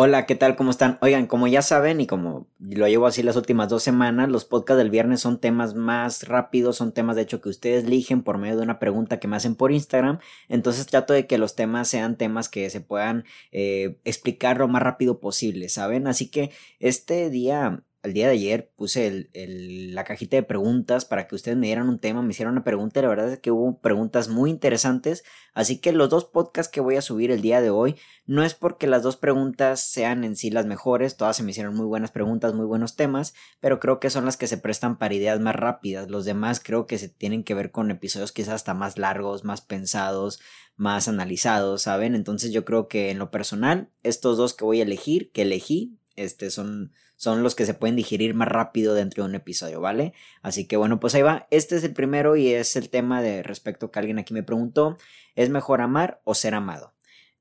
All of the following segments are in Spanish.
Hola, ¿qué tal? ¿Cómo están? Oigan, como ya saben y como lo llevo así las últimas dos semanas, los podcasts del viernes son temas más rápidos, son temas de hecho que ustedes eligen por medio de una pregunta que me hacen por Instagram. Entonces trato de que los temas sean temas que se puedan eh, explicar lo más rápido posible, ¿saben? Así que este día el día de ayer puse la cajita de preguntas para que ustedes me dieran un tema, me hicieron una pregunta y la verdad es que hubo preguntas muy interesantes. Así que los dos podcasts que voy a subir el día de hoy no es porque las dos preguntas sean en sí las mejores, todas se me hicieron muy buenas preguntas, muy buenos temas, pero creo que son las que se prestan para ideas más rápidas. Los demás creo que se tienen que ver con episodios quizás hasta más largos, más pensados, más analizados, ¿saben? Entonces yo creo que en lo personal, estos dos que voy a elegir, que elegí, este son son los que se pueden digerir más rápido dentro de un episodio, ¿vale? Así que bueno, pues ahí va. Este es el primero y es el tema de respecto que alguien aquí me preguntó, ¿es mejor amar o ser amado?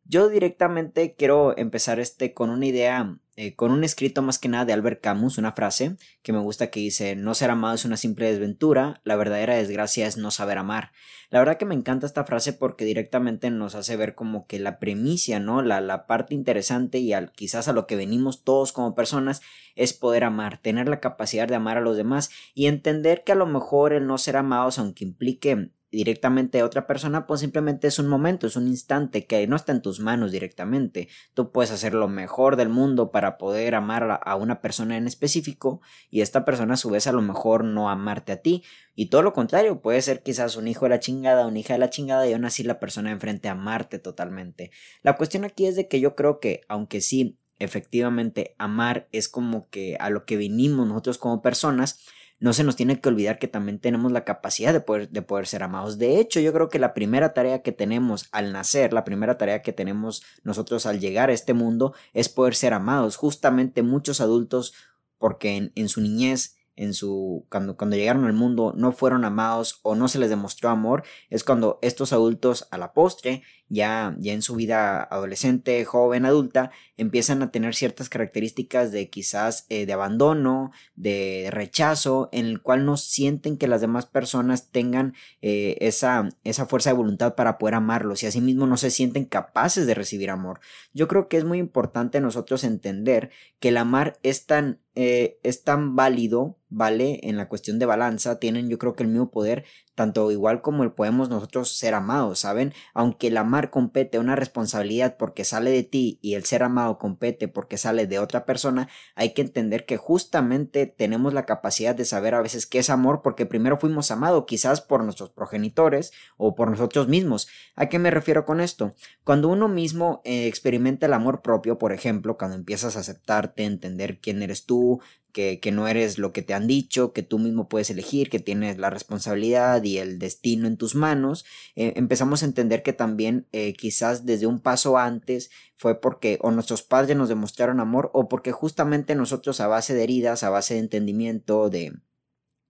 Yo directamente quiero empezar este con una idea, eh, con un escrito más que nada de Albert Camus, una frase que me gusta que dice, no ser amado es una simple desventura, la verdadera desgracia es no saber amar. La verdad que me encanta esta frase porque directamente nos hace ver como que la premicia, ¿no? La, la parte interesante y al, quizás a lo que venimos todos como personas es poder amar, tener la capacidad de amar a los demás y entender que a lo mejor el no ser amados, aunque implique directamente a otra persona, pues simplemente es un momento, es un instante que no está en tus manos directamente. Tú puedes hacer lo mejor del mundo para poder amar a una persona en específico y esta persona a su vez a lo mejor no amarte a ti. Y todo lo contrario, puede ser quizás un hijo de la chingada, una hija de la chingada y aún así la persona enfrente amarte totalmente. La cuestión aquí es de que yo creo que aunque sí efectivamente amar es como que a lo que vinimos nosotros como personas, no se nos tiene que olvidar que también tenemos la capacidad de poder, de poder ser amados. De hecho, yo creo que la primera tarea que tenemos al nacer, la primera tarea que tenemos nosotros al llegar a este mundo es poder ser amados. Justamente muchos adultos, porque en, su niñez en su cuando, cuando llegaron al mundo no fueron amados o no se les demostró amor, es cuando estos adultos a la postre ya, ya en su vida adolescente, joven, adulta, empiezan a tener ciertas características de quizás eh, de abandono, de rechazo, en el cual no sienten que las demás personas tengan eh, esa, esa fuerza de voluntad para poder amarlos y asimismo no se sienten capaces de recibir amor. Yo creo que es muy importante nosotros entender que el amar es tan, eh, es tan válido, ¿vale? En la cuestión de balanza, tienen yo creo que el mismo poder tanto igual como el podemos nosotros ser amados, ¿saben? Aunque el amar compete una responsabilidad porque sale de ti y el ser amado compete porque sale de otra persona, hay que entender que justamente tenemos la capacidad de saber a veces qué es amor porque primero fuimos amados, quizás por nuestros progenitores o por nosotros mismos. ¿A qué me refiero con esto? Cuando uno mismo eh, experimenta el amor propio, por ejemplo, cuando empiezas a aceptarte, entender quién eres tú, que, no eres lo que te han dicho, que tú mismo puedes elegir, que tienes la responsabilidad y el destino en tus manos, eh, empezamos a entender que también eh, quizás desde un paso antes fue porque o nuestros padres nos demostraron amor o porque justamente nosotros a base de heridas, a base de entendimiento, de,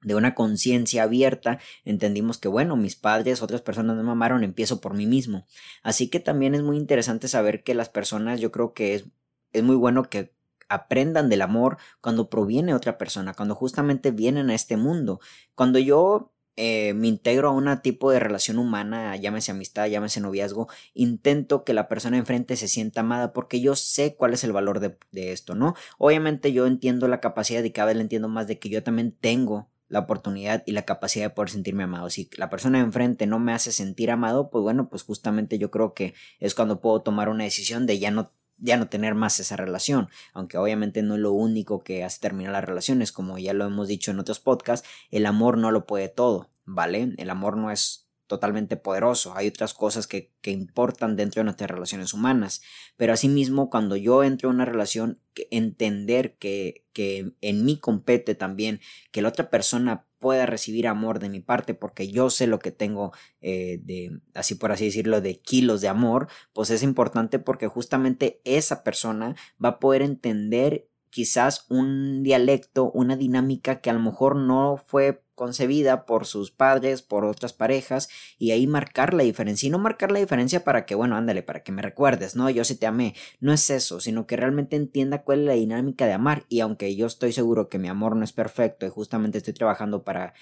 de una conciencia abierta, entendimos que bueno, mis padres, otras personas me amaron, empiezo por mí mismo. Así que también es muy interesante saber que las personas, yo creo que es, es muy bueno que aprendan del amor cuando proviene otra persona, cuando justamente vienen a este mundo. Cuando yo eh, me integro a un tipo de relación humana, llámese amistad, llámese noviazgo, intento que la persona enfrente se sienta amada porque yo sé cuál es el valor de, de esto, ¿no? Obviamente yo entiendo la capacidad y cada vez le entiendo más de que yo también tengo la oportunidad y la capacidad de poder sentirme amado. Si la persona de enfrente no me hace sentir amado, pues bueno, pues justamente yo creo que es cuando puedo tomar una decisión de ya no ya no tener más esa relación, aunque obviamente no es lo único que hace terminar las relaciones, como ya lo hemos dicho en otros podcasts, el amor no lo puede todo, ¿vale? El amor no es totalmente poderoso, hay otras cosas que, que importan dentro de nuestras relaciones humanas, pero asimismo cuando yo entro en una relación, entender que, que en mí compete también que la otra persona pueda recibir amor de mi parte porque yo sé lo que tengo eh, de, así por así decirlo, de kilos de amor, pues es importante porque justamente esa persona va a poder entender quizás un dialecto, una dinámica que a lo mejor no fue concebida por sus padres, por otras parejas, y ahí marcar la diferencia. Y no marcar la diferencia para que, bueno, ándale, para que me recuerdes, no, yo sí te amé. No es eso, sino que realmente entienda cuál es la dinámica de amar. Y aunque yo estoy seguro que mi amor no es perfecto y justamente estoy trabajando para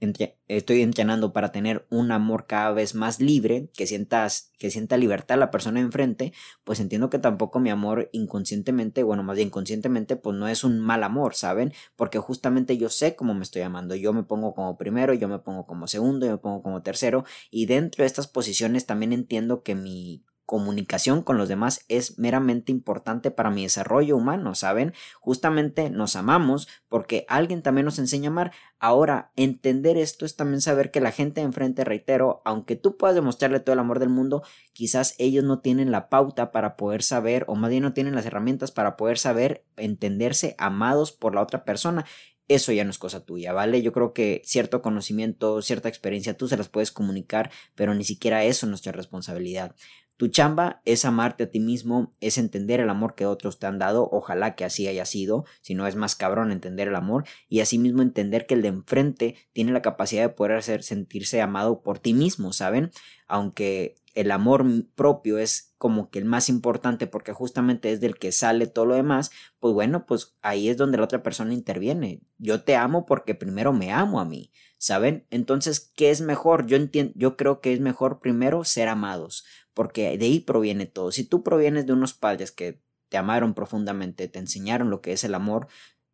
estoy entrenando para tener un amor cada vez más libre, que sientas, que sienta libertad la persona enfrente, pues entiendo que tampoco mi amor inconscientemente, bueno, más bien conscientemente, pues no es un mal amor, ¿saben? Porque justamente yo sé cómo me estoy amando, yo me pongo como primero, yo me pongo como segundo, yo me pongo como tercero, y dentro de estas posiciones también entiendo que mi comunicación con los demás es meramente importante para mi desarrollo humano, ¿saben? Justamente nos amamos porque alguien también nos enseña a amar. Ahora, entender esto es también saber que la gente enfrente, reitero, aunque tú puedas demostrarle todo el amor del mundo, quizás ellos no tienen la pauta para poder saber, o más bien no tienen las herramientas para poder saber entenderse amados por la otra persona eso ya no es cosa tuya, ¿vale? Yo creo que cierto conocimiento, cierta experiencia, tú se las puedes comunicar, pero ni siquiera eso es nuestra responsabilidad. Tu chamba es amarte a ti mismo, es entender el amor que otros te han dado, ojalá que así haya sido, si no es más cabrón entender el amor, y asimismo entender que el de enfrente tiene la capacidad de poder hacer sentirse amado por ti mismo, ¿saben? Aunque el amor propio es como que el más importante porque justamente es del que sale todo lo demás, pues bueno, pues ahí es donde la otra persona interviene. Yo te amo porque primero me amo a mí, ¿saben? Entonces, ¿qué es mejor? Yo entiendo, yo creo que es mejor primero ser amados, porque de ahí proviene todo. Si tú provienes de unos padres que te amaron profundamente, te enseñaron lo que es el amor,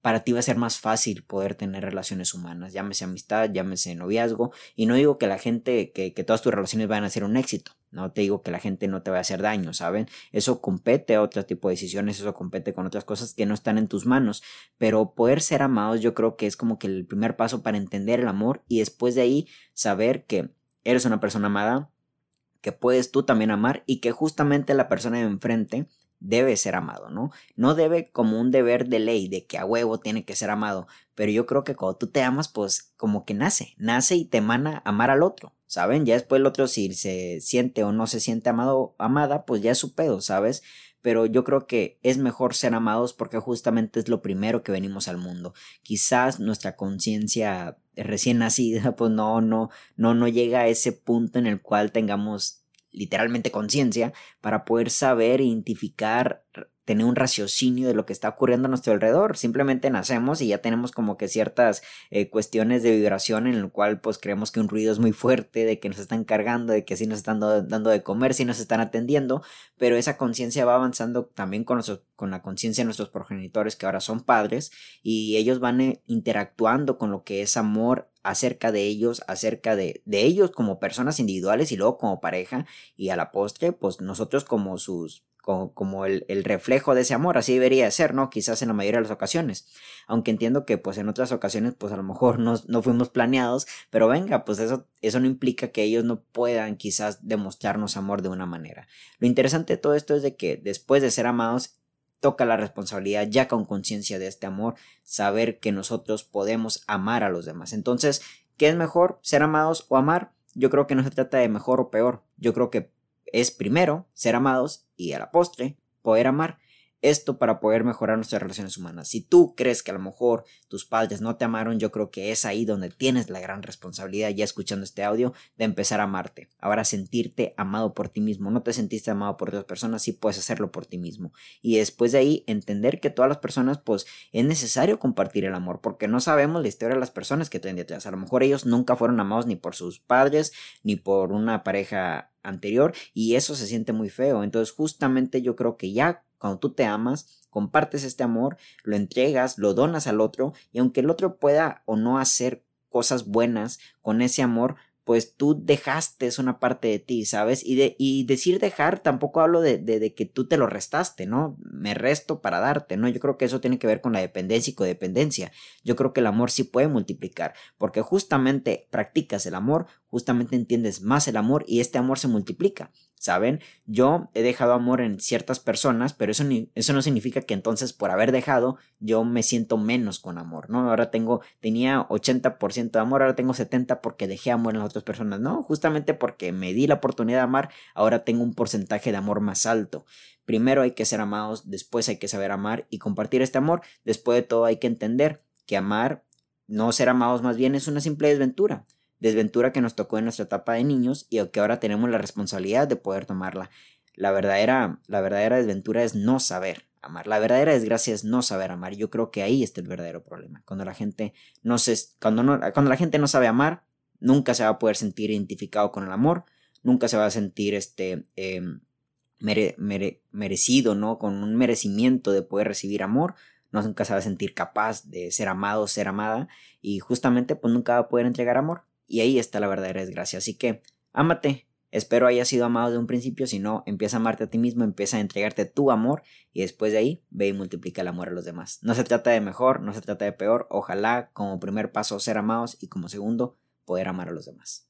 para ti va a ser más fácil poder tener relaciones humanas, llámese amistad, llámese noviazgo, y no digo que la gente, que, que todas tus relaciones vayan a ser un éxito, no te digo que la gente no te va a hacer daño, ¿saben? Eso compete a otro tipo de decisiones, eso compete con otras cosas que no están en tus manos, pero poder ser amados yo creo que es como que el primer paso para entender el amor y después de ahí saber que eres una persona amada, que puedes tú también amar y que justamente la persona de enfrente debe ser amado, ¿no? No debe como un deber de ley de que a huevo tiene que ser amado, pero yo creo que cuando tú te amas, pues como que nace, nace y te emana amar al otro, ¿saben? Ya después el otro si se siente o no se siente amado, amada, pues ya es su pedo, ¿sabes? Pero yo creo que es mejor ser amados porque justamente es lo primero que venimos al mundo. Quizás nuestra conciencia recién nacida, pues no, no, no, no llega a ese punto en el cual tengamos literalmente conciencia para poder saber, identificar tener un raciocinio de lo que está ocurriendo a nuestro alrededor. Simplemente nacemos y ya tenemos como que ciertas eh, cuestiones de vibración en el cual pues creemos que un ruido es muy fuerte, de que nos están cargando, de que sí nos están dando de comer, sí nos están atendiendo, pero esa conciencia va avanzando también con, con la conciencia de nuestros progenitores que ahora son padres y ellos van eh, interactuando con lo que es amor acerca de ellos, acerca de, de ellos como personas individuales y luego como pareja y a la postre pues nosotros como sus como, el, reflejo de ese amor, así debería ser, ¿no? Quizás en la mayoría de las ocasiones, aunque entiendo que pues en otras ocasiones pues a lo mejor no, no fuimos planeados, pero venga, pues eso, eso no implica que ellos no puedan quizás demostrarnos amor de una manera. Lo interesante de todo esto es de que después de ser amados, toca la responsabilidad ya con conciencia de este amor, saber que nosotros podemos amar a los demás. Entonces, ¿qué es mejor, ser amados o amar? Yo creo que no se trata de mejor o peor. Yo creo que es primero ser amados y a la postre poder amar. Esto para poder mejorar nuestras relaciones humanas. Si tú crees que a lo mejor tus padres no te amaron, yo creo que es ahí donde tienes la gran responsabilidad, ya escuchando este audio, de empezar a amarte. Ahora sentirte amado por ti mismo. No te sentiste amado por otras personas, sí puedes hacerlo por ti mismo. Y después de ahí, entender que todas las personas, pues es necesario compartir el amor, porque no sabemos la historia de las personas que traen detrás. A lo mejor ellos nunca fueron amados ni por sus padres, ni por una pareja anterior y eso se siente muy feo. Entonces justamente yo creo que ya cuando tú te amas, compartes este amor, lo entregas, lo donas al otro y aunque el otro pueda o no hacer cosas buenas con ese amor, pues tú dejaste una parte de ti, ¿sabes? Y, de, y decir dejar, tampoco hablo de, de, de, que tú te lo restaste, ¿no? Me resto para darte, ¿no? Yo creo que eso tiene que ver con la dependencia y codependencia. Yo creo que el amor sí puede multiplicar, porque justamente practicas el amor, justamente entiendes más el amor y este amor se multiplica. ¿saben? Yo he dejado amor en ciertas personas, pero eso, eso no significa que entonces por haber dejado yo me siento menos con amor, ¿no? Ahora tengo, tenía 80% de amor, ahora tengo 70% porque dejé amor en las otras personas, ¿no? Justamente porque me di la oportunidad de amar, ahora tengo un porcentaje de amor más alto. primero hay que ser amados, después hay que saber amar y compartir este amor. Después de todo hay que entender que amar, no ser amados más bien, es una simple desventura. Desventura que nos tocó en nuestra etapa de niños y que ahora tenemos la responsabilidad de poder tomarla. La verdadera, la verdadera desventura es no saber amar. La verdadera desgracia es no saber amar. Yo creo que ahí está el verdadero problema. Cuando la gente no se, cuando no, cuando la gente no sabe amar, nunca se va a poder sentir identificado con el amor, nunca se va a sentir este em, merecido, ¿no? Con un merecimiento de poder recibir amor, no nunca se va a sentir capaz de ser amado, ser amada, y justamente pues nunca va a poder entregar amor. Y ahí está la verdadera desgracia. Así que, ámate. Espero hayas sido amado de un principio. Si no, empieza a amarte a ti mismo, empieza a entregarte tu amor y después de ahí ve y multiplica el amor a los demás. No se trata de mejor, no se trata de peor. Ojalá como primer paso ser amados y como segundo poder amar a los demás.